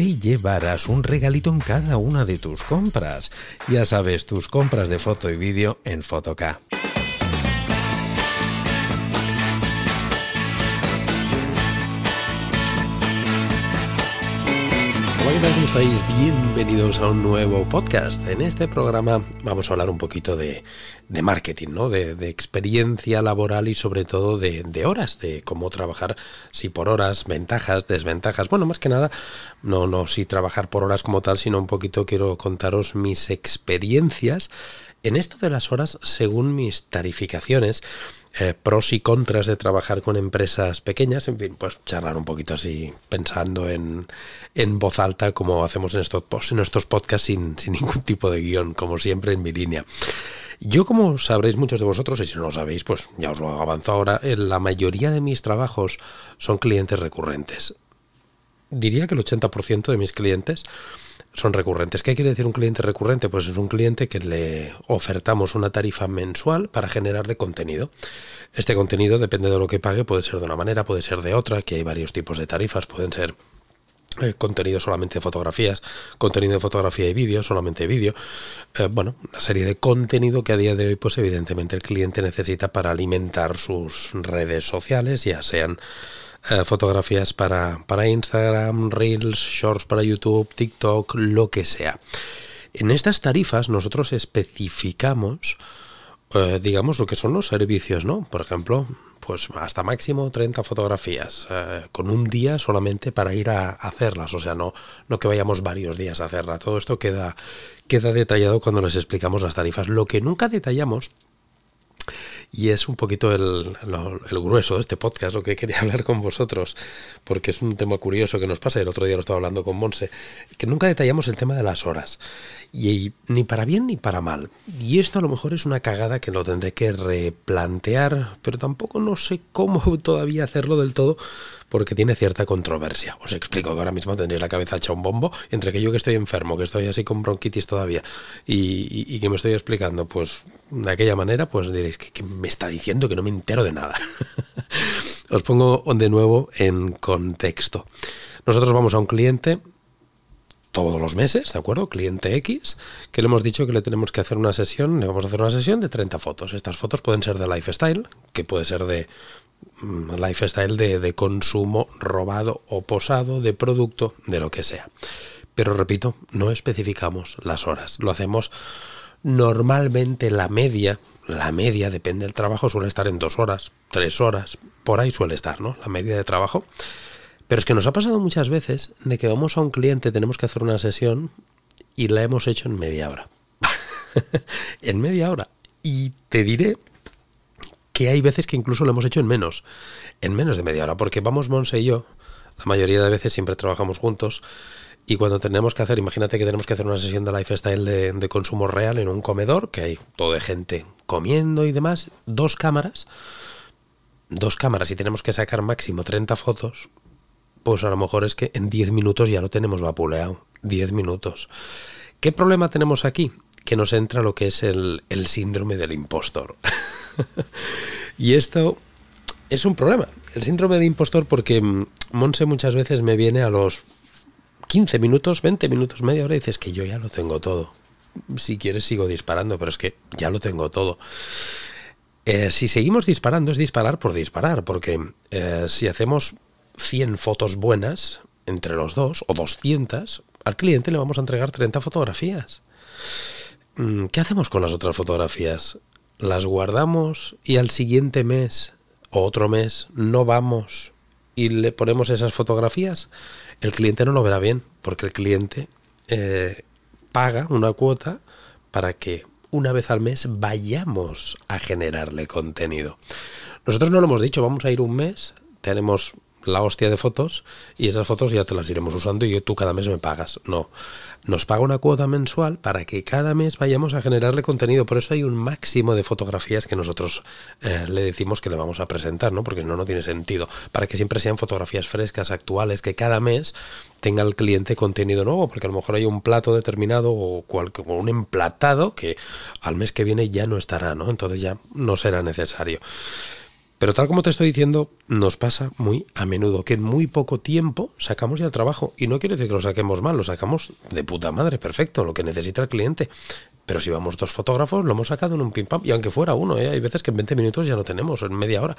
te llevarás un regalito en cada una de tus compras. Ya sabes, tus compras de foto y vídeo en Fotoca. Hola. ¿Cómo? Bienvenidos a un nuevo podcast. En este programa vamos a hablar un poquito de, marketing, ¿no? De, de, experiencia laboral y sobre todo de, de, horas, de cómo trabajar, si por horas, ventajas, desventajas. Bueno, más que nada, no, no si trabajar por horas como tal, sino un poquito quiero contaros mis experiencias en esto de las horas según mis tarificaciones eh, pros y contras de trabajar con empresas pequeñas, en fin, pues charlar un poquito así, pensando en, en voz alta, como hacemos en estos, en estos podcasts sin, sin ningún tipo de guion, como siempre en mi línea. Yo, como sabréis muchos de vosotros, y si no lo sabéis, pues ya os lo avanzo ahora, la mayoría de mis trabajos son clientes recurrentes. Diría que el 80% de mis clientes son recurrentes. ¿Qué quiere decir un cliente recurrente? Pues es un cliente que le ofertamos una tarifa mensual para generarle contenido. Este contenido depende de lo que pague, puede ser de una manera, puede ser de otra, que hay varios tipos de tarifas, pueden ser eh, contenido solamente de fotografías, contenido de fotografía y vídeo, solamente vídeo. Eh, bueno, una serie de contenido que a día de hoy, pues evidentemente el cliente necesita para alimentar sus redes sociales, ya sean eh, fotografías para, para Instagram, Reels, Shorts para YouTube, TikTok, lo que sea. En estas tarifas nosotros especificamos, eh, digamos, lo que son los servicios, ¿no? Por ejemplo, pues hasta máximo 30 fotografías, eh, con un día solamente para ir a hacerlas, o sea, no, no que vayamos varios días a hacerla. Todo esto queda, queda detallado cuando les explicamos las tarifas. Lo que nunca detallamos y es un poquito el, grueso de este podcast, lo que quería hablar con vosotros, porque es un tema curioso que nos pasa, el otro día lo estaba hablando con Monse, que nunca detallamos el tema de las horas, y ni para bien ni para mal. Y esto a lo mejor es una cagada que lo tendré que replantear, pero tampoco no sé cómo todavía hacerlo del todo, porque tiene cierta controversia. Os explico que ahora mismo tendréis la cabeza hecha un bombo, entre que yo que estoy enfermo, que estoy así con bronquitis todavía, y, que me estoy explicando, pues de aquella manera, pues diréis que, me está diciendo que no me entero de nada. Os pongo de nuevo en contexto. Nosotros vamos a un cliente todos los meses, ¿de acuerdo? Cliente X, que le hemos dicho que le tenemos que hacer una sesión, le vamos a hacer una sesión de 30 fotos. Estas fotos pueden ser de lifestyle, que puede ser de lifestyle de, de consumo robado o posado, de producto, de lo que sea. Pero repito, no especificamos las horas. Lo hacemos normalmente la media, la media, depende del trabajo, suele estar en dos horas, tres horas, por ahí suele estar, ¿no? La media de trabajo. Pero es que nos ha pasado muchas veces de que vamos a un cliente, tenemos que hacer una sesión y la hemos hecho en media hora. en media hora. Y te diré que hay veces que incluso lo hemos hecho en menos, en menos de media hora, porque vamos Monse y yo, la mayoría de veces siempre trabajamos juntos, y cuando tenemos que hacer, imagínate que tenemos que hacer una sesión de lifestyle de, de consumo real en un comedor, que hay todo de gente comiendo y demás, dos cámaras, dos cámaras y tenemos que sacar máximo 30 fotos, pues a lo mejor es que en 10 minutos ya lo tenemos vapuleado. 10 minutos. ¿Qué problema tenemos aquí? Que nos entra lo que es el, el síndrome del impostor. y esto es un problema. El síndrome de impostor porque mm, Monse muchas veces me viene a los 15 minutos, 20 minutos, media hora y dices que yo ya lo tengo todo. Si quieres sigo disparando, pero es que ya lo tengo todo. Eh, si seguimos disparando es disparar por disparar, porque eh, si hacemos 100 fotos buenas entre los dos, o 200, Al cliente le vamos a entregar 30 fotografías. Mm, ¿Qué hacemos con las otras fotografías? ¿Las guardamos y al siguiente mes o otro mes no vamos y le ponemos esas fotografías? El cliente no lo verá bien porque el cliente eh, paga una cuota para que una vez al mes vayamos a generarle contenido. Nosotros no lo hemos dicho, vamos a ir un mes, tenemos la hostia de fotos y esas fotos ya te las iremos usando y tú cada mes me pagas. No, nos paga una cuota mensual para que cada mes vayamos a generarle contenido. Por eso hay un máximo de fotografías que nosotros eh, le decimos que le vamos a presentar, ¿no? Porque no, no tiene sentido. Para que siempre sean fotografías frescas, actuales, que cada mes tenga el cliente contenido nuevo, porque a lo mejor hay un plato determinado o, cual, un emplatado que al mes que viene ya no estará, ¿no? Entonces ya no será necesario. Pero tal como te estoy diciendo, nos pasa muy a menudo que en muy poco tiempo sacamos ya el trabajo. Y no quiere decir que lo saquemos mal, lo sacamos de puta madre, perfecto, lo que necesita el cliente. Pero si vamos dos fotógrafos, lo hemos sacado en un pim pam. Y aunque fuera uno, ¿eh? hay veces que en 20 minutos ya lo tenemos, en media hora.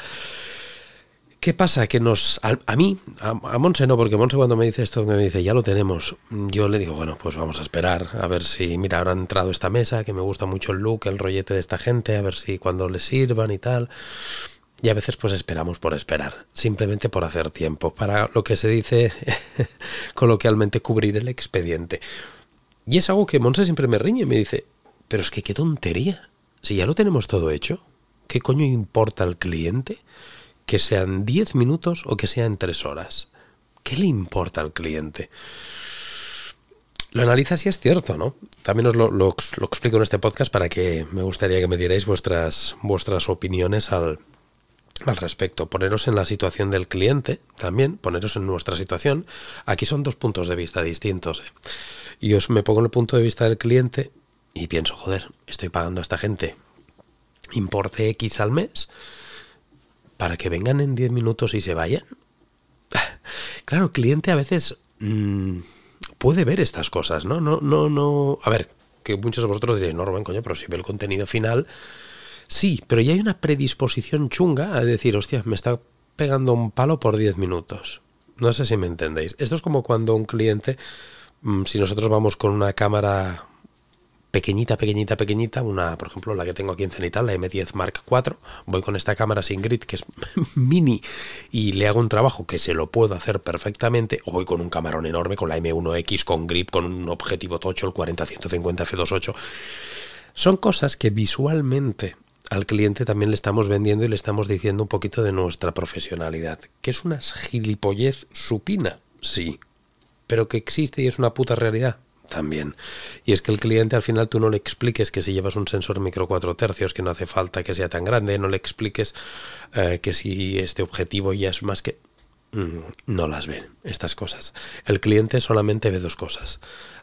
¿Qué pasa? Que nos. A, mí, a, Monse no, porque Monse cuando me dice esto, me dice, ya lo tenemos. Yo le digo, bueno, pues vamos a esperar, a ver si, mira, habrá entrado esta mesa, que me gusta mucho el look, el rollete de esta gente, a ver si cuando le sirvan y tal. Y a veces pues esperamos por esperar, simplemente por hacer tiempo, para lo que se dice coloquialmente cubrir el expediente. Y es algo que Monse siempre me riñe y me dice, pero es que qué tontería, si ya lo tenemos todo hecho, ¿qué coño importa al cliente que sean 10 minutos o que sean 3 horas? ¿Qué le importa al cliente? Lo analizas y es cierto, ¿no? También os lo, lo, lo, explico en este podcast para que me gustaría que me dierais vuestras, vuestras opiniones al, al respecto. Poneros en la situación del cliente, también poneros en nuestra situación. Aquí son dos puntos de vista distintos. ¿eh? Y me pongo en el punto de vista del cliente y pienso, joder, estoy pagando a esta gente importe X al mes para que vengan en 10 minutos y se vayan. claro, el cliente a veces mm, puede ver estas cosas, ¿no? No, no, no. A ver, que muchos de vosotros diréis, no, Rubén, coño, pero si ve el contenido final Sí, pero ya hay una predisposición chunga a decir, hostia, me está pegando un palo por 10 minutos. No sé si me entendéis. Esto es como cuando un cliente, mm, si nosotros vamos con una cámara pequeñita, pequeñita, pequeñita, una, por ejemplo, la que tengo aquí en Cenital, la M10 Mark IV, voy con esta cámara sin grid que es mini y le hago un trabajo que se lo puedo hacer perfectamente, o voy con un camarón enorme, con la M1X, con grip, con un objetivo tocho, el 40-150 F28. Son cosas que visualmente al cliente también le estamos vendiendo y le estamos diciendo un poquito de nuestra profesionalidad. ¿Que es una gilipollez supina? Sí. ¿Pero que existe y es una puta realidad? También. Y es que el cliente al final tú no le expliques que si llevas un sensor micro 4 tercios que no hace falta que sea tan grande, no le expliques eh, que si este objetivo ya es más que... Mm, no las ven estas cosas. El cliente solamente ve dos cosas.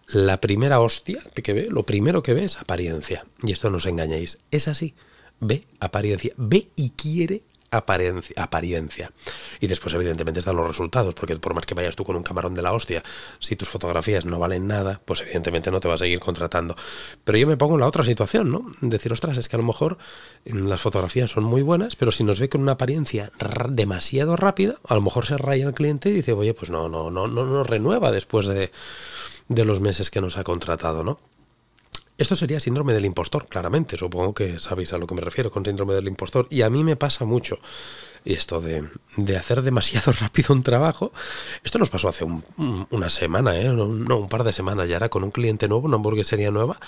La primera hostia que ve, lo primero que ve es apariencia. Y esto no os engañéis. Es así ve apariencia, ve y quiere apariencia, apariencia. Y después, evidentemente, están los resultados, porque por más que vayas tú con un camarón de la hostia, si tus fotografías no valen nada, pues evidentemente no te va a seguir contratando. Pero yo me pongo en la otra situación, ¿no? Decir, ostras, es que a lo mejor las fotografías son muy buenas, pero si nos ve con una apariencia demasiado rápida, a lo mejor se raya el cliente y dice, oye, pues no, no, no, no nos renueva después de, de los meses que nos ha contratado, ¿no? Esto sería síndrome del impostor, claramente. Supongo que sabéis a lo que me refiero con síndrome del impostor. Y a mí me pasa mucho esto de, de hacer demasiado rápido un trabajo. Esto nos pasó hace una semana, ¿eh? no, un par de semanas. Ya era con un cliente nuevo, una hamburguesería nueva,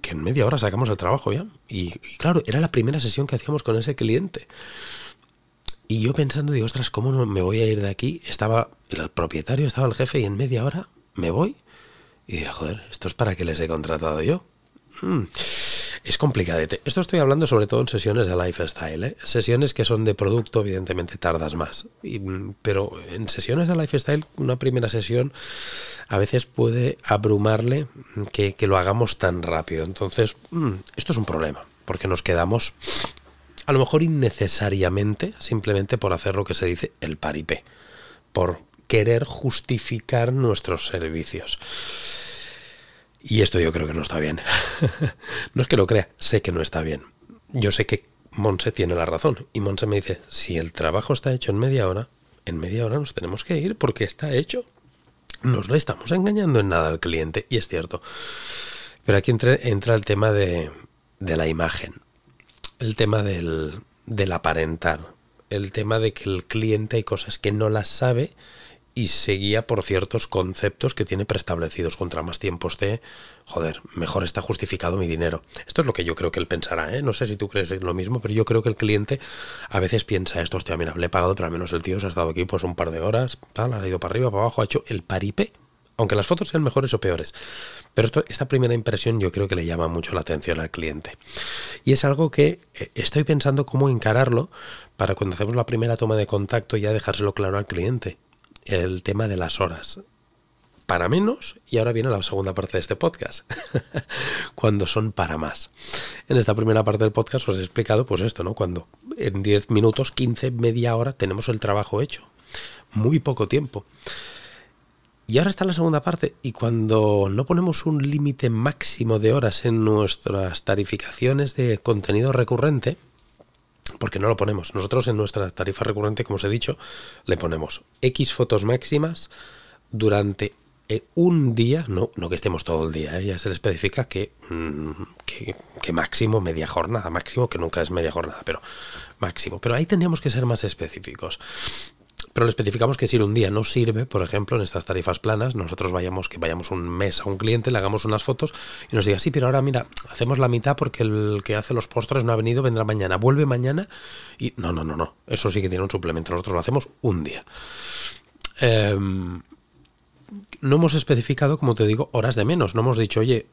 que en media hora sacamos el trabajo ya. Y, claro, era la primera sesión que hacíamos con ese cliente. Y yo pensando, digo, ostras, ¿cómo no me voy a ir de aquí? Estaba el propietario, estaba el jefe y en media hora me voy. Y dije, joder, esto es para que les he contratado yo. Hmm. Es complicado. Esto estoy hablando sobre todo en sesiones de lifestyle. ¿eh? Sesiones que son de producto, evidentemente tardas más. Mm, pero en sesiones de lifestyle, una primera sesión a veces puede abrumarle que, lo hagamos tan rápido. Entonces, mm, esto es un problema, porque nos quedamos a lo mejor innecesariamente, simplemente por hacer lo que se dice el paripé, por querer justificar nuestros servicios. Y esto yo creo que no está bien. no es que lo crea, sé que no está bien. Yo sé que Monse tiene la razón. Y Monse me dice, si el trabajo está hecho en media hora, en media hora nos tenemos que ir porque está hecho. nos le estamos engañando en nada al cliente, y es cierto. Pero aquí entra, entra el tema de, de, la imagen, el tema del, del aparentar, el tema de que el cliente hay cosas que no las sabe y se guía por ciertos conceptos que tiene preestablecidos. Contra más tiempo esté, joder, mejor está justificado mi dinero. Esto es lo que yo creo que él pensará, ¿eh? No sé si tú crees lo mismo, pero yo creo que el cliente a veces piensa esto, hostia, mira, le he pagado, pero al menos el tío se ha estado aquí pues un par de horas, tal, ha ido para arriba, para abajo, ha hecho el paripé. Aunque las fotos sean mejores o peores. Pero esto, esta primera impresión yo creo que le llama mucho la atención al cliente. Y es algo que eh, estoy pensando cómo encararlo para cuando hacemos la primera toma de contacto ya dejárselo claro al cliente el tema de las horas. Para menos, y ahora viene la segunda parte de este podcast, cuando son para más. En esta primera parte del podcast os he explicado pues esto, ¿no? Cuando en 10 minutos, 15, media hora tenemos el trabajo hecho. Muy poco tiempo. Y ahora está la segunda parte, y cuando no ponemos un límite máximo de horas en nuestras tarificaciones de contenido recurrente, porque no lo ponemos. Nosotros en nuestra tarifa recurrente, como os he dicho, le ponemos X fotos máximas durante eh, un día, no, no que estemos todo el día, ¿eh? ya se le especifica mm, que, que, máximo media jornada, máximo que nunca es media jornada, pero máximo. Pero ahí tendríamos que ser más específicos. Pero le especificamos que si un día no sirve, por ejemplo, en estas tarifas planas, nosotros vayamos, que vayamos un mes a un cliente, le hagamos unas fotos y nos diga, sí, pero ahora mira, hacemos la mitad porque el que hace los postres no ha venido, vendrá mañana, vuelve mañana y no, no, no, no, eso sí que tiene un suplemento, nosotros lo hacemos un día. Em, no hemos especificado, como te digo, horas de menos, no hemos dicho, oye,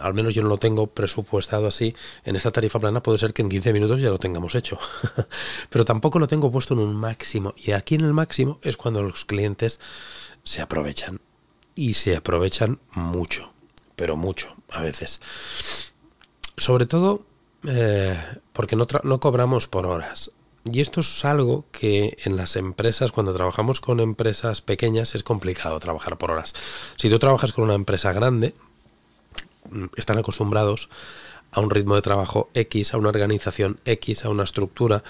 al menos yo no lo tengo presupuestado así, en esta tarifa plana puede ser que en 15 minutos ya lo tengamos hecho. Pero tampoco lo tengo puesto en un máximo. Y aquí en el máximo es cuando los clientes se aprovechan. Y se aprovechan mucho, pero mucho a veces. Sobre todo eh, porque no, no cobramos por horas. Y esto es algo que en las empresas, cuando trabajamos con empresas pequeñas, es complicado trabajar por horas. Si tú trabajas con una empresa grande, están acostumbrados a un ritmo de trabajo X, a una organización X, a una estructura.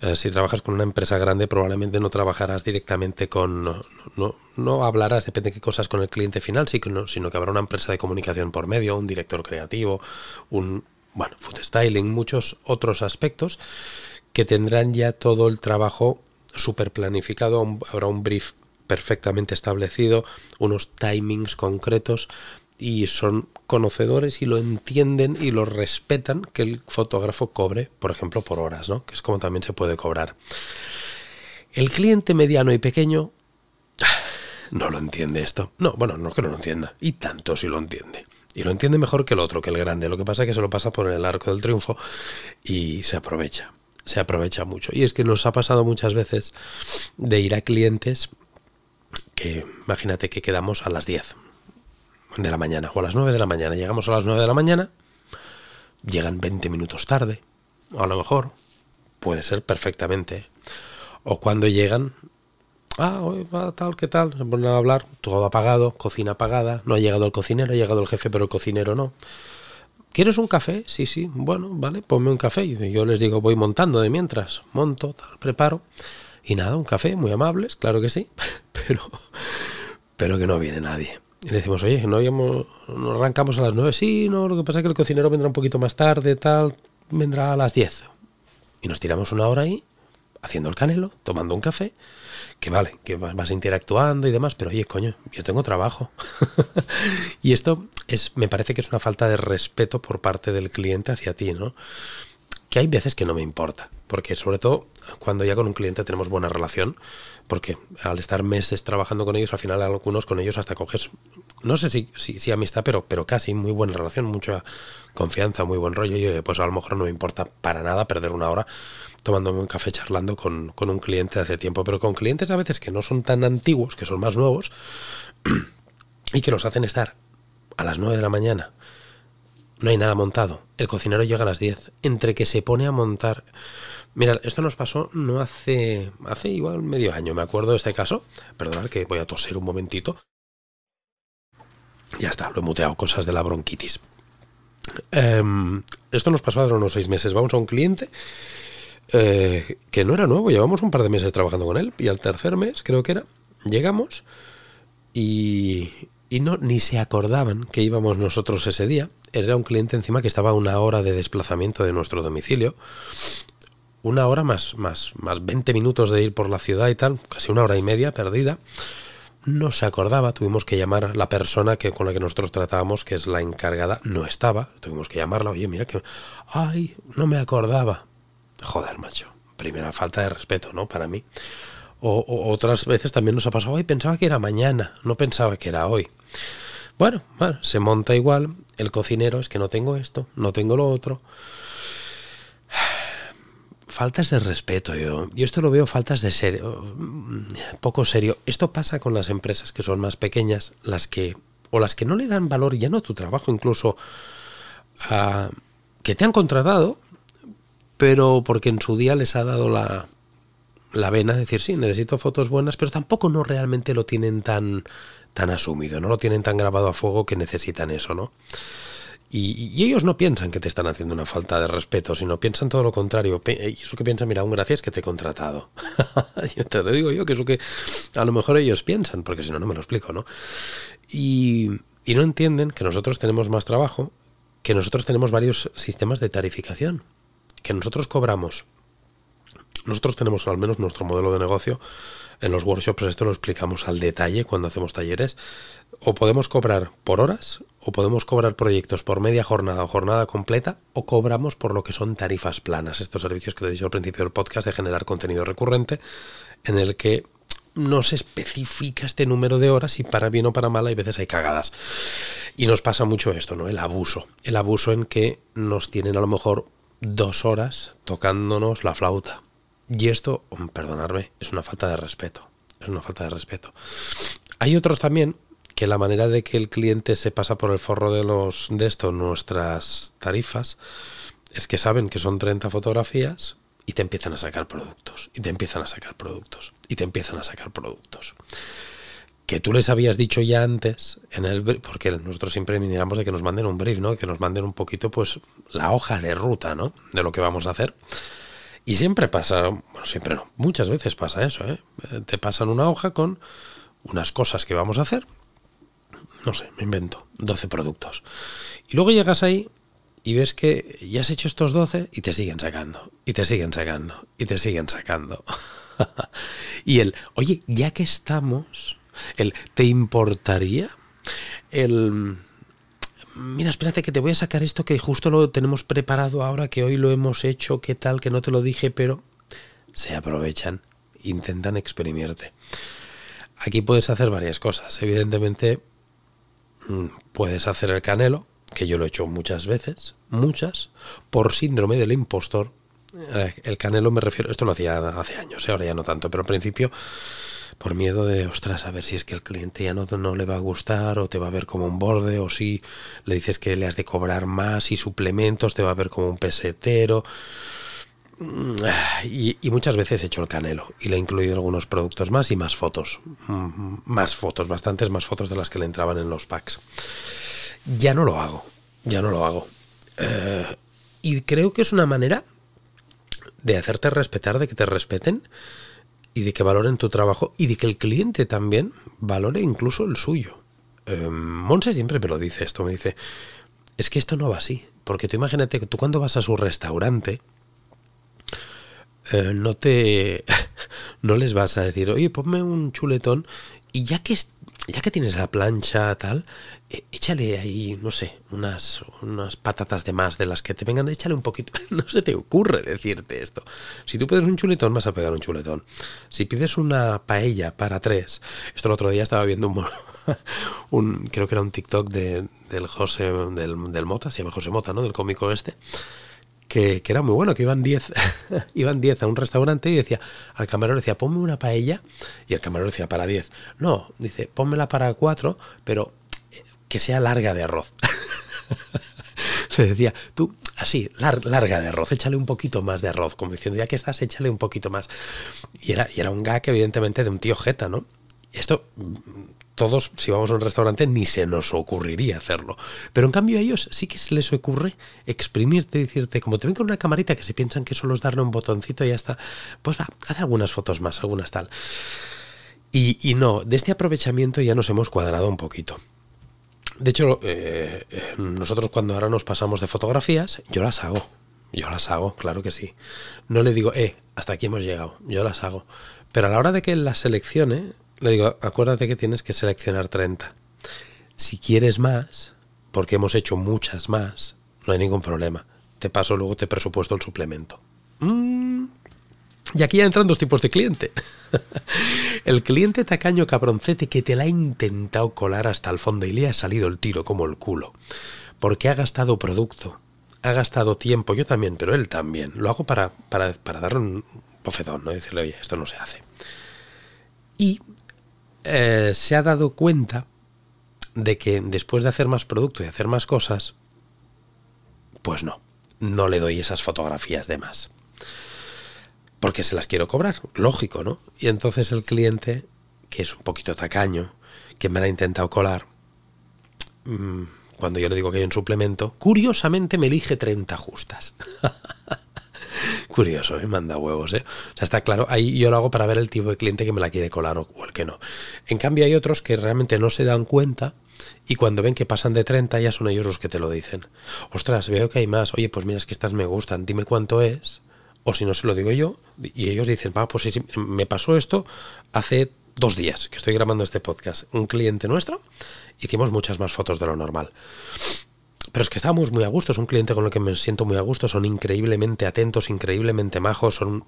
Eh, si trabajas con una empresa grande, probablemente no trabajarás directamente con. No, no, hablarás, depende de qué cosas, con el cliente final, sino que habrá una empresa de comunicación por medio, un director creativo, un. Bueno, food styling, muchos otros aspectos que tendrán ya todo el trabajo súper planificado, habrá un brief perfectamente establecido, unos timings concretos y son conocedores y lo entienden y lo respetan que el fotógrafo cobre, por ejemplo, por horas, ¿no? Que es como también se puede cobrar. El cliente mediano y pequeño no lo entiende esto. No, bueno, no que no lo entienda. Y tanto si lo entiende. Y lo entiende mejor que el otro, que el grande. Lo que pasa es que se lo pasa por el arco del triunfo y se aprovecha. Se aprovecha mucho. Y es que nos ha pasado muchas veces de ir a clientes que, imagínate que quedamos a las 10 de la mañana o a las 9 de la mañana. Llegamos a las 9 de la mañana, llegan 20 minutos tarde, a lo mejor, puede ser perfectamente. O cuando llegan, ah, hoy va tal, ¿qué tal? Se ponen a hablar, todo apagado, cocina apagada, no ha llegado el cocinero, ha llegado el jefe, pero el cocinero no. ¿Quieres un café? Sí, sí, bueno, vale, ponme un café. Yo les digo, voy montando de mientras, monto, tal, preparo. Y nada, un café, muy amables, claro que sí, pero, pero que no viene nadie. Y le decimos, oye, no, habíamos, no arrancamos a las 9. Sí, no, lo que pasa es que el cocinero vendrá un poquito más tarde, tal, vendrá a las 10. Y nos tiramos una hora ahí, haciendo el canelo, tomando un café, que vale, que vas interactuando y demás, pero oye, coño, yo tengo trabajo. y esto es, me parece que es una falta de respeto por parte del cliente hacia ti, ¿no? Que hay veces que no me importa, porque sobre todo cuando ya con un cliente tenemos buena relación, porque al estar meses trabajando con ellos, al final algunos con ellos hasta coges, no sé si, si, amistad, pero, pero casi muy buena relación, mucha confianza, muy buen rollo. Y pues a lo mejor no me importa para nada perder una hora tomándome un café charlando con, con un cliente hace tiempo, pero con clientes a veces que no son tan antiguos, que son más nuevos, y que nos hacen estar a las 9 de la mañana. No hay nada montado. El cocinero llega a las 10. Entre que se pone a montar Mira, esto nos pasó no hace, hace igual medio año, me acuerdo de este caso. Perdonad que voy a toser un momentito. Ya está, lo he muteado, cosas de la bronquitis. Em, esto nos pasó hace unos seis meses. Vamos a un cliente eh, que no era nuevo, llevamos un par de meses trabajando con él y al tercer mes, creo que era, llegamos y, y no, ni se acordaban que íbamos nosotros ese día. Era un cliente encima que estaba a una hora de desplazamiento de nuestro domicilio. Una hora más, más, más 20 minutos de ir por la ciudad y tal, casi una hora y media perdida no se acordaba, tuvimos que llamar a la persona que, con la que nosotros tratábamos, que es la encargada, no estaba, tuvimos que llamarla, oye, mira que, ay, no me acordaba. Joder, macho, primera falta de respeto, ¿no? Para mí. O, otras veces también nos ha pasado, ay, pensaba que era mañana, no pensaba que era hoy. Bueno, bueno, se monta igual, el cocinero es que no tengo esto, no tengo lo otro faltas de respeto yo. Yo esto lo veo faltas de serio, poco serio. Esto pasa con las empresas que son más pequeñas, las que o las que no le dan valor ya no a tu trabajo, incluso a que te han contratado, pero porque en su día les ha dado la la vena de decir, sí, necesito fotos buenas, pero tampoco no realmente lo tienen tan tan asumido, no lo tienen tan grabado a fuego que necesitan eso, ¿no? Y, ellos no piensan que te están haciendo una falta de respeto, sino piensan todo lo contrario. Y eso que piensan, mira, un gracias que te he contratado. yo te lo digo yo, que es lo que a lo mejor ellos piensan, porque si no, no me lo explico, ¿no? Y no entienden que nosotros tenemos más trabajo, que nosotros tenemos varios sistemas de tarificación, que nosotros cobramos. Nosotros tenemos al menos nuestro modelo de negocio en los workshops esto lo explicamos al detalle cuando hacemos talleres. O podemos cobrar por horas, o podemos cobrar proyectos por media jornada o jornada completa, o cobramos por lo que son tarifas planas, estos servicios que te he dicho al principio del podcast de generar contenido recurrente, en el que no se especifica este número de horas y para bien o para mal hay veces hay cagadas. Y nos pasa mucho esto, ¿no? El abuso. El abuso en que nos tienen a lo mejor dos horas tocándonos la flauta y esto, mm, perdonarme, es una falta de respeto. Es una falta de respeto. Hay otros también que la manera de que el cliente se pasa por el forro de los de esto, nuestras tarifas, es que saben que son 30 fotografías y te empiezan a sacar productos, y te empiezan a sacar productos, y te empiezan a sacar productos. Que tú les habías dicho ya antes, en el porque nosotros siempre miramos de que nos manden un brief, ¿no? Que nos manden un poquito, pues, la hoja de ruta, ¿no? De lo que vamos a hacer. Y siempre pasa, bueno, siempre no, muchas veces pasa eso, ¿eh? Te pasan una hoja con unas cosas que vamos a hacer, no sé, me invento, 12 productos. Y luego llegas ahí y ves que ya has hecho estos 12 y te siguen sacando, y te siguen sacando, y te siguen sacando. y el, oye, ya que estamos, el, ¿te importaría? El mira, espérate que te voy a sacar esto que justo lo tenemos preparado ahora, que hoy lo hemos hecho, qué tal, que no te lo dije, pero se aprovechan, intentan exprimirte. Aquí puedes hacer varias cosas. Evidentemente, mm, puedes hacer el canelo, que yo lo he hecho muchas veces, muchas, por síndrome del impostor. Eh, el canelo me refiero, esto lo hacía hace años, eh, ahora ya no tanto, pero al principio por miedo de, ostras, a ver si es que el cliente ya no, no le va a gustar o te va a ver como un borde o si le dices que le has de cobrar más y suplementos, te va a ver como un pesetero. Mm, y, muchas veces he hecho el canelo y le he incluido algunos productos más y más fotos. Mm, más fotos, bastantes más fotos de las que le entraban en los packs. Ya no lo hago, ya no lo hago. Eh, y creo que es una manera de hacerte respetar, de que te respeten y de que valoren tu trabajo y de que el cliente también valore incluso el suyo. Eh, Monse siempre me lo dice esto, me dice, es que esto no va así, porque tú imagínate que tú cuando vas a su restaurante, eh, no te no les vas a decir, oye, ponme un chuletón y ya que ya que tienes la plancha tal, eh, échale ahí, no sé, unas, unas patatas de más de las que te vengan, échale un poquito. No se te ocurre decirte esto. Si tú pides un chuletón, vas a pegar un chuletón. Si pides una paella para tres, esto el otro día estaba viendo un, un creo que era un TikTok de, del José, del, del Mota, se llama José Mota, ¿no? Del cómico este que, era muy bueno, que iban 10 iban 10 a un restaurante y decía, al camarero decía, ponme una paella, y el camarero decía, para 10. No, dice, pónmela para 4, pero eh, que sea larga de arroz. Se decía, tú, así, larga de arroz, échale un poquito más de arroz, como diciendo, ya que estás, échale un poquito más. Y era, y era un gag, evidentemente, de un tío jeta, ¿no? Esto todos, si vamos a un restaurante, ni se nos ocurriría hacerlo. Pero en cambio a ellos sí que se les ocurre exprimirte y decirte, como te ven con una camarita que se piensan que solo es darle un botoncito y ya está, pues va, haz algunas fotos más, algunas tal. Y, no, de este aprovechamiento ya nos hemos cuadrado un poquito. De hecho, eh, eh, nosotros cuando ahora nos pasamos de fotografías, yo las hago. Yo las hago, claro que sí. No le digo, eh, hasta aquí hemos llegado. Yo las hago. Pero a la hora de que las seleccione, le digo, acuérdate que tienes que seleccionar 30. Si quieres más, porque hemos hecho muchas más, no hay ningún problema. Te paso luego, te presupuesto el suplemento. Mm. Y aquí ya entran dos tipos de cliente. el cliente tacaño cabroncete que te la ha intentado colar hasta el fondo y le ha salido el tiro como el culo. Porque ha gastado producto, ha gastado tiempo, yo también, pero él también. Lo hago para, para, para darle un bofetón, ¿no? decirle, oye, esto no se hace. Y eh, se ha dado cuenta de que después de hacer más producto y hacer más cosas, pues no, no le doy esas fotografías de más. Porque se las quiero cobrar, lógico, ¿no? Y entonces el cliente, que es un poquito tacaño, que me la ha intentado colar, mm, cuando yo le digo que hay un suplemento, curiosamente me elige 30 justas. Curioso, ¿eh? manda huevos. ¿eh? O sea, está claro, ahí yo lo hago para ver el tipo de cliente que me la quiere colar o, el que no. En cambio hay otros que realmente no se dan cuenta y cuando ven que pasan de 30 ya son ellos los que te lo dicen. Ostras, veo que hay más. Oye, pues mira, es que estas me gustan, dime cuánto es. O si no se lo digo yo, y ellos dicen, va, pues me pasó esto hace dos días que estoy grabando este podcast. Un cliente nuestro, hicimos muchas más fotos de lo normal. Pero es que estábamos muy a gusto, es un cliente con el que me siento muy a gusto, son increíblemente atentos, increíblemente majos, son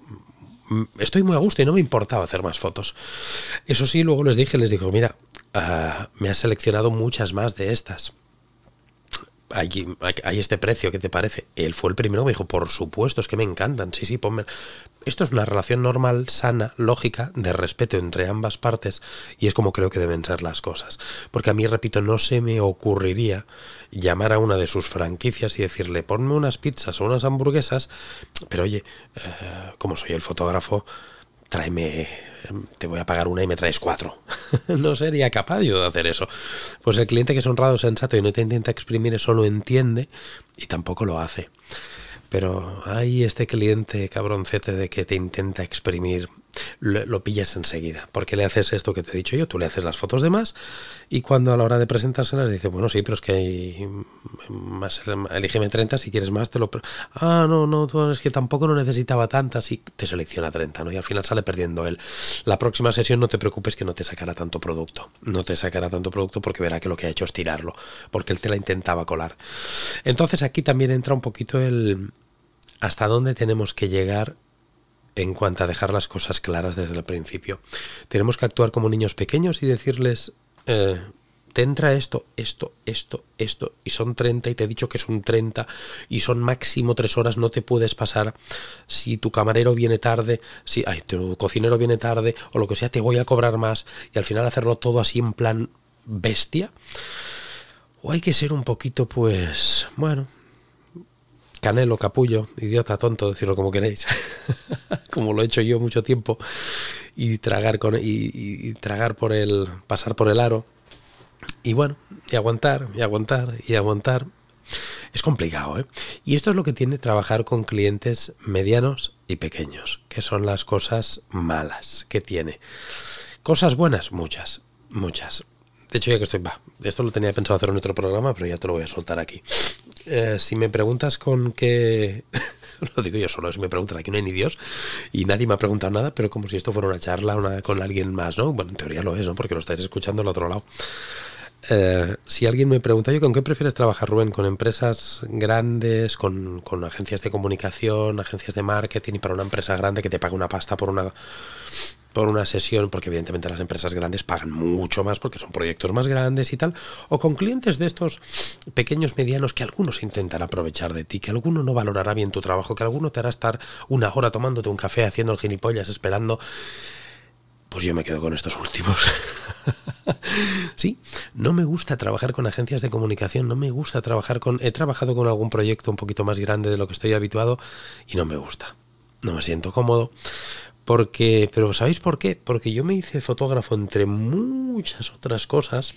estoy muy a gusto y no me importaba hacer más fotos. Eso sí, luego les dije, les digo, mira, ah, me has seleccionado muchas más de estas hay, este precio, ¿qué te parece? Él fue el primero me dijo, por supuesto, es que me encantan, sí, sí, ponme. Esto es una relación normal, sana, lógica, de respeto entre ambas partes, y es como creo que deben ser las cosas. Porque a mí, repito, no se me ocurriría llamar a una de sus franquicias y decirle, ponme unas pizzas o unas hamburguesas, pero oye, eh, como soy el fotógrafo, tráeme te voy a pagar una y me traes cuatro. no sería capaz yo de hacer eso. Pues el cliente que es honrado, sensato y no te intenta exprimir eso lo entiende y tampoco lo hace. Pero hay este cliente cabroncete de que te intenta exprimir lo, pillas enseguida. Porque le haces esto que te he dicho yo, tú le haces las fotos de más y cuando a la hora de presentárselas dice, bueno, sí, pero es que hay más, elígeme 30, si quieres más te lo... Ah, no, no, es que tampoco no necesitaba tantas y te selecciona 30, ¿no? Y al final sale perdiendo él. La próxima sesión no te preocupes que no te sacará tanto producto. No te sacará tanto producto porque verá que lo que ha hecho es tirarlo, porque él te la intentaba colar. Entonces aquí también entra un poquito el hasta dónde tenemos que llegar en cuanto a dejar las cosas claras desde el principio. Tenemos que actuar como niños pequeños y decirles, eh, te entra esto, esto, esto, esto, y son 30 y te he dicho que son 30 y son máximo 3 horas, no te puedes pasar. Si tu camarero viene tarde, si ay, tu cocinero viene tarde o lo que sea, te voy a cobrar más y al final hacerlo todo así en plan bestia. O hay que ser un poquito, pues, bueno, canelo, capullo, idiota, tonto, decirlo como queréis, como lo he hecho yo mucho tiempo, y tragar con y, tragar por el, pasar por el aro, y bueno, y aguantar, y aguantar, y aguantar. Es complicado, ¿eh? Y esto es lo que tiene trabajar con clientes medianos y pequeños, que son las cosas malas que tiene. Cosas buenas, muchas, muchas. De hecho, ya que estoy, va, esto lo tenía pensado hacer en otro programa, pero ya te lo voy a soltar aquí. Eh, si me preguntas con qué... lo digo yo solo, si me preguntas aquí no hay ni Dios y nadie me ha preguntado nada, pero como si esto fuera una charla con alguien más, ¿no? Bueno, en teoría lo es, ¿no? Porque lo estáis escuchando al otro lado. Eh, si alguien me pregunta, yo, ¿con qué prefieres trabajar, Rubén? ¿Con empresas grandes, con, con, agencias de comunicación, agencias de marketing y para una empresa grande que te paga una pasta por una por una sesión, porque evidentemente las empresas grandes pagan mucho más porque son proyectos más grandes y tal, o con clientes de estos pequeños, medianos, que algunos intentan aprovechar de ti, que alguno no valorará bien tu trabajo, que alguno te hará estar una hora tomándote un café, haciendo el gilipollas, esperando. Pues yo me quedo con estos últimos. sí, no me gusta trabajar con agencias de comunicación, no me gusta trabajar con... He trabajado con algún proyecto un poquito más grande de lo que estoy habituado y no me gusta. No me siento cómodo porque, pero ¿sabéis por qué? Porque yo me hice fotógrafo entre muchas otras cosas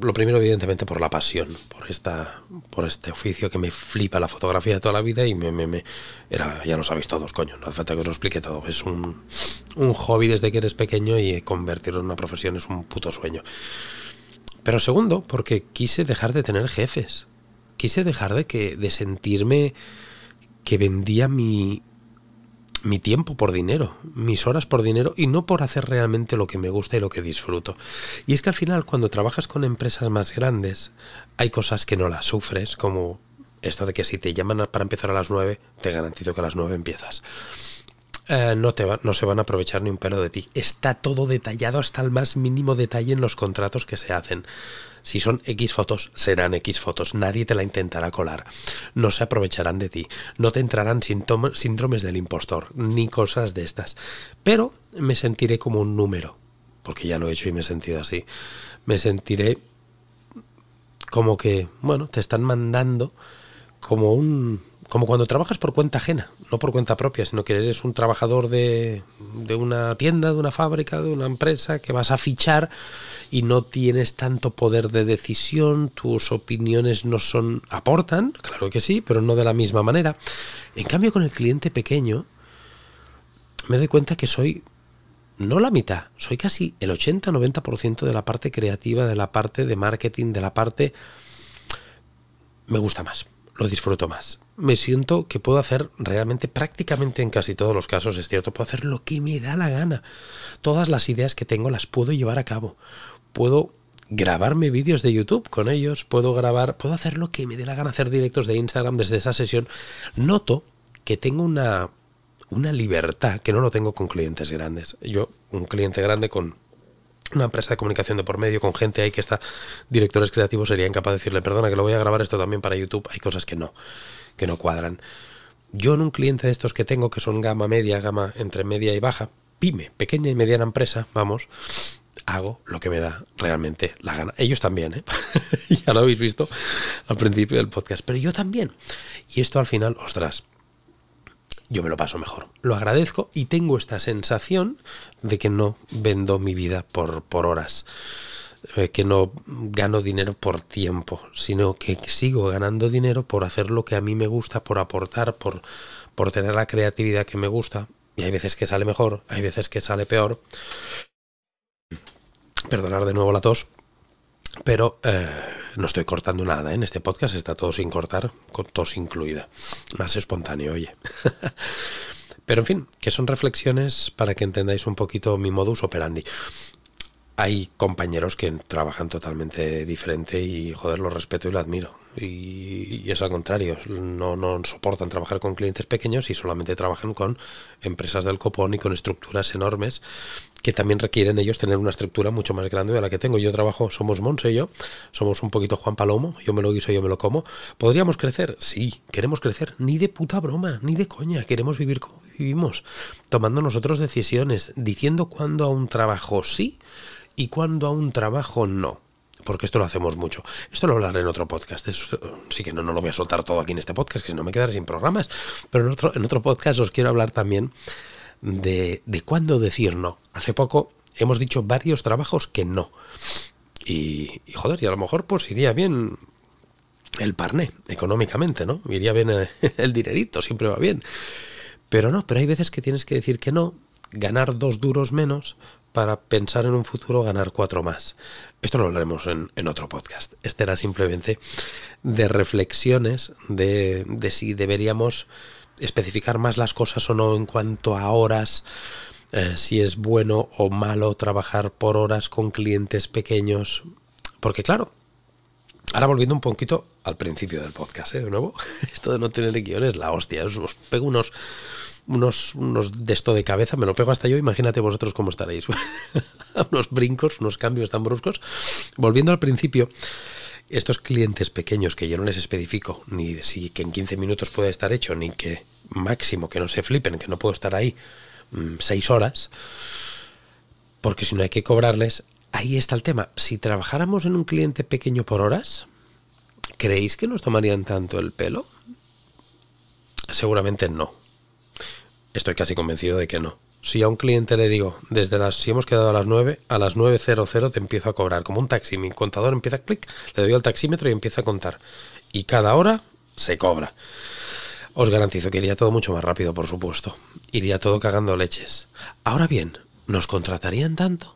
lo primero, evidentemente, por la pasión, por esta, por este oficio que me flipa la fotografía de toda la vida y me, me, era, ya lo sabéis todos, coño, no hace falta que os lo explique todo. Es un, un hobby desde que eres pequeño y convertirlo en una profesión es un puto sueño. Pero segundo, porque quise dejar de tener jefes. Quise dejar de que, de sentirme que vendía mi, mi tiempo por dinero, mis horas por dinero y no por hacer realmente lo que me gusta y lo que disfruto. Y es que al final cuando trabajas con empresas más grandes hay cosas que no las sufres, como esto de que si te llaman para empezar a las 9, te garantizo que a las 9 empiezas. Eh, no, te va, no se van a aprovechar ni un pelo de ti. Está todo detallado hasta el más mínimo detalle en los contratos que se hacen. Si son X fotos, serán X fotos. Nadie te la intentará colar. No se aprovecharán de ti. No te entrarán síndromes del impostor, ni cosas de estas. Pero me sentiré como un número, porque ya lo he hecho y me he sentido así. Me sentiré como que, bueno, te están mandando como un como cuando trabajas por cuenta ajena, no por cuenta propia, sino que eres un trabajador de, de, una tienda, de una fábrica, de una empresa que vas a fichar y no tienes tanto poder de decisión, tus opiniones no son aportan, claro que sí, pero no de la misma manera. En cambio con el cliente pequeño me doy cuenta que soy no la mitad, soy casi el 80-90% de la parte creativa, de la parte de marketing, de la parte me gusta más, lo disfruto más me siento que puedo hacer realmente prácticamente en casi todos los casos, es cierto, puedo hacer lo que me da la gana. Todas las ideas que tengo las puedo llevar a cabo. Puedo grabarme vídeos de YouTube con ellos, puedo grabar, puedo hacer lo que me dé la gana, hacer directos de Instagram desde esa sesión. Noto que tengo una, una libertad que no lo tengo con clientes grandes. Yo, un cliente grande con una empresa de comunicación de por medio con gente ahí que está, directores creativos, sería incapaz de decirle, perdona, que lo voy a grabar esto también para YouTube. Hay cosas que no, que no cuadran. Yo en un cliente de estos que tengo, que son gama media, gama entre media y baja, pyme, pequeña y mediana empresa, vamos, hago lo que me da realmente la gana. Ellos también, ¿eh? ya lo habéis visto al principio del podcast, pero yo también. Y esto al final, ostras, yo me lo paso mejor. Lo agradezco y tengo esta sensación de que no vendo mi vida por, por horas, eh, que no gano dinero por tiempo, sino que sigo ganando dinero por hacer lo que a mí me gusta, por aportar, por, por tener la creatividad que me gusta. Y hay veces que sale mejor, hay veces que sale peor. Perdonar de nuevo la tos, pero eh, no estoy cortando nada ¿eh? en este podcast, está todo sin cortar, con tos incluida. Más espontáneo, oye. Pero en fin, que son reflexiones para que entendáis un poquito mi modus operandi. Hay compañeros que trabajan totalmente diferente y joder, lo respeto y lo admiro. Y, es al contrario, no, no soportan trabajar con clientes pequeños y solamente trabajan con empresas del copón y con estructuras enormes que también requieren ellos tener una estructura mucho más grande de la que tengo. Yo trabajo, somos Monse y yo, somos un poquito Juan Palomo, yo me lo guiso, yo me lo como. ¿Podríamos crecer? Sí, queremos crecer, ni de puta broma, ni de coña, queremos vivir como vivimos, tomando nosotros decisiones, diciendo cuándo a un trabajo sí y cuándo a un trabajo no. Porque esto lo hacemos mucho. Esto lo hablaré en otro podcast. sí que no, no lo voy a soltar todo aquí en este podcast, que si no me quedaré sin programas. Pero en otro, en otro podcast os quiero hablar también de, de cuándo decir no. Hace poco hemos dicho varios trabajos que no. Y, joder, y a lo mejor pues iría bien el parné económicamente, ¿no? Iría bien eh, el, dinerito, siempre va bien. Pero no, pero hay veces que tienes que decir que no, ganar dos duros menos para pensar en un futuro ganar cuatro más. Esto lo hablaremos en, en otro podcast. Este era simplemente de reflexiones de, de si deberíamos especificar más las cosas o no en cuanto a horas, eh, si es bueno o malo trabajar por horas con clientes pequeños. Porque claro, ahora volviendo un poquito al principio del podcast, ¿eh? de nuevo, esto de no tener guion es la hostia, os, pego unos, unos, unos de esto de cabeza, me lo pego hasta yo, imagínate vosotros cómo estaréis. unos brincos, unos cambios tan bruscos. Volviendo al principio, estos clientes pequeños que yo no les especifico ni si que en 15 minutos puede estar hecho, ni que máximo que no se flipen, que no puedo estar ahí 6 mm, horas, porque si no hay que cobrarles, ahí está el tema. Si trabajáramos en un cliente pequeño por horas, ¿creéis que nos tomarían tanto el pelo? Seguramente no. Estoy casi convencido de que no. si a un cliente le digo, desde las, si hemos quedado a las 9, a las 9.00 te empiezo a cobrar, como un taxi, mi contador empieza a clic, le doy al taxímetro y empieza a contar. Y cada hora se cobra. Os garantizo que iría todo mucho más rápido, por supuesto. Iría todo cagando leches. Ahora bien, ¿nos contratarían tanto?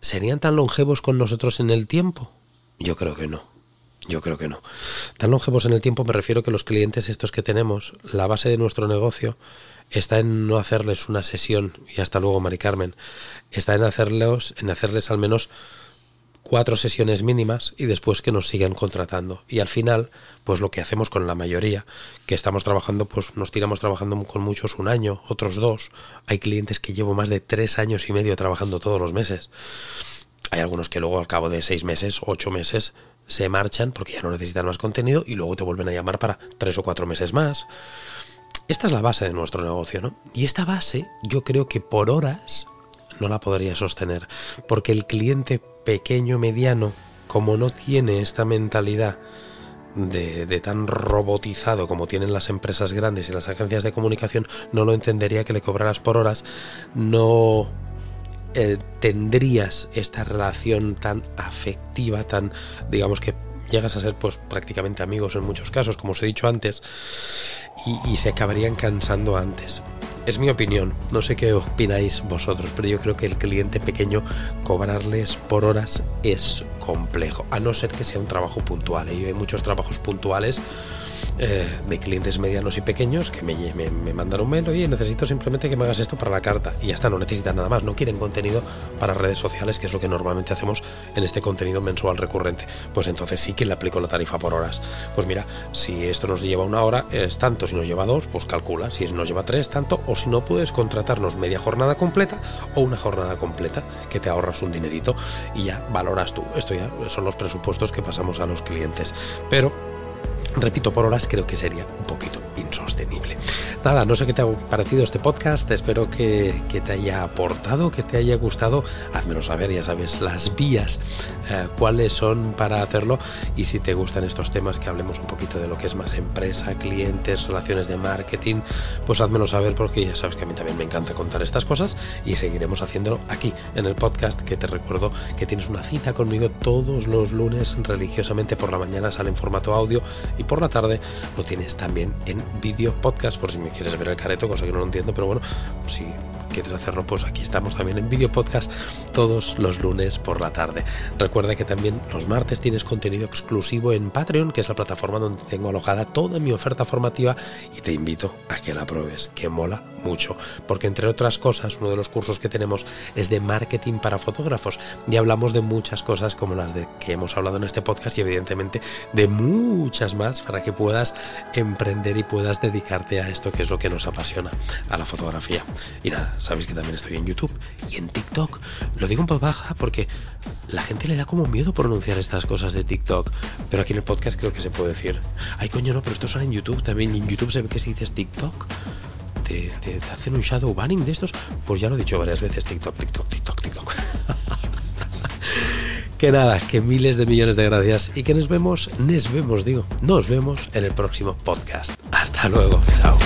¿Serían tan longevos con nosotros en el tiempo? Yo creo que no. Yo creo que no. Tan longevos en el tiempo me refiero que los clientes estos que tenemos, la base de nuestro negocio está en no hacerles una sesión, y hasta luego, Mari Carmen, está en hacerles, en hacerles al menos cuatro sesiones mínimas y después que nos sigan contratando. Y al final, pues lo que hacemos con la mayoría, que estamos trabajando, pues nos tiramos trabajando con muchos un año, otros dos. Hay clientes que llevo más de tres años y medio trabajando todos los meses. Hay algunos que luego al cabo de seis meses, ocho meses, se marchan porque ya no necesitan más contenido y luego te vuelven a llamar para tres o cuatro meses más. Esta es la base de nuestro negocio, ¿no? Y esta base yo creo que por horas no la podría sostener, porque el cliente pequeño, mediano, como no tiene esta mentalidad de, de, tan robotizado como tienen las empresas grandes y las agencias de comunicación, no lo entendería que le cobraras por horas, no eh, tendrías esta relación tan afectiva, tan, digamos que llegas a ser pues prácticamente amigos en muchos casos, como os he dicho antes, y, se acabarían cansando antes. Es mi opinión, no sé qué opináis vosotros, pero yo creo que el cliente pequeño cobrarles por horas es complejo, a no ser que sea un trabajo puntual. ¿eh? hay muchos trabajos puntuales eh, de clientes medianos y pequeños que me, me, mandan un mail, oye, necesito simplemente que me hagas esto para la carta. Y ya está, no necesitan nada más, no quieren contenido para redes sociales, que es lo que normalmente hacemos en este contenido mensual recurrente. Pues entonces sí que le aplico la tarifa por horas. Pues mira, si esto nos lleva una hora, es tanto, si nos lleva dos, pues calcula, si nos lleva tres, tanto, o si no puedes contratarnos media jornada completa o una jornada completa, que te ahorras un dinerito y ya valoras tú. Esto ya son los presupuestos que pasamos a los clientes. Pero repito, por horas creo que sería un poquito insostenible. Nada, no sé qué te ha parecido este podcast, espero que, te haya aportado, que te haya gustado, házmelo saber, ya sabes las vías, eh, cuáles son para hacerlo y si te gustan estos temas, que hablemos un poquito de lo que es más empresa, clientes, relaciones de marketing, pues házmelo saber porque ya sabes que a mí también me encanta contar estas cosas y seguiremos haciéndolo aquí en el podcast, que te recuerdo que tienes una cita conmigo todos los lunes religiosamente por la mañana, sale en formato audio por la tarde lo tienes también en vídeo podcast, por si me quieres ver el careto, cosa que no lo entiendo, pero bueno, si quieres hacerlo, pues aquí estamos también en vídeo podcast todos los lunes por la tarde. Recuerda que también los martes tienes contenido exclusivo en Patreon, que es la plataforma donde tengo alojada toda mi oferta formativa y te invito a que la pruebes, que mola mucho, porque entre otras cosas, uno de los cursos que tenemos es de marketing para fotógrafos y hablamos de muchas cosas como las de que hemos hablado en este podcast y evidentemente de muchas más para que puedas emprender y puedas dedicarte a esto que es lo que nos apasiona, a la fotografía. Y nada, sabéis que también estoy en YouTube y en TikTok. Lo digo un poco baja porque la gente le da como miedo pronunciar estas cosas de TikTok, pero aquí en el podcast creo que se puede decir, ay coño no, pero esto sale en YouTube también, y en YouTube se ve que si dices TikTok te, hacen un shadow banning de estos, pues ya lo he dicho varias veces, TikTok, TikTok, TikTok, TikTok. que nada, que miles de millones de gracias y que nos vemos, nos vemos, digo, nos vemos en el próximo podcast. Hasta luego, chao.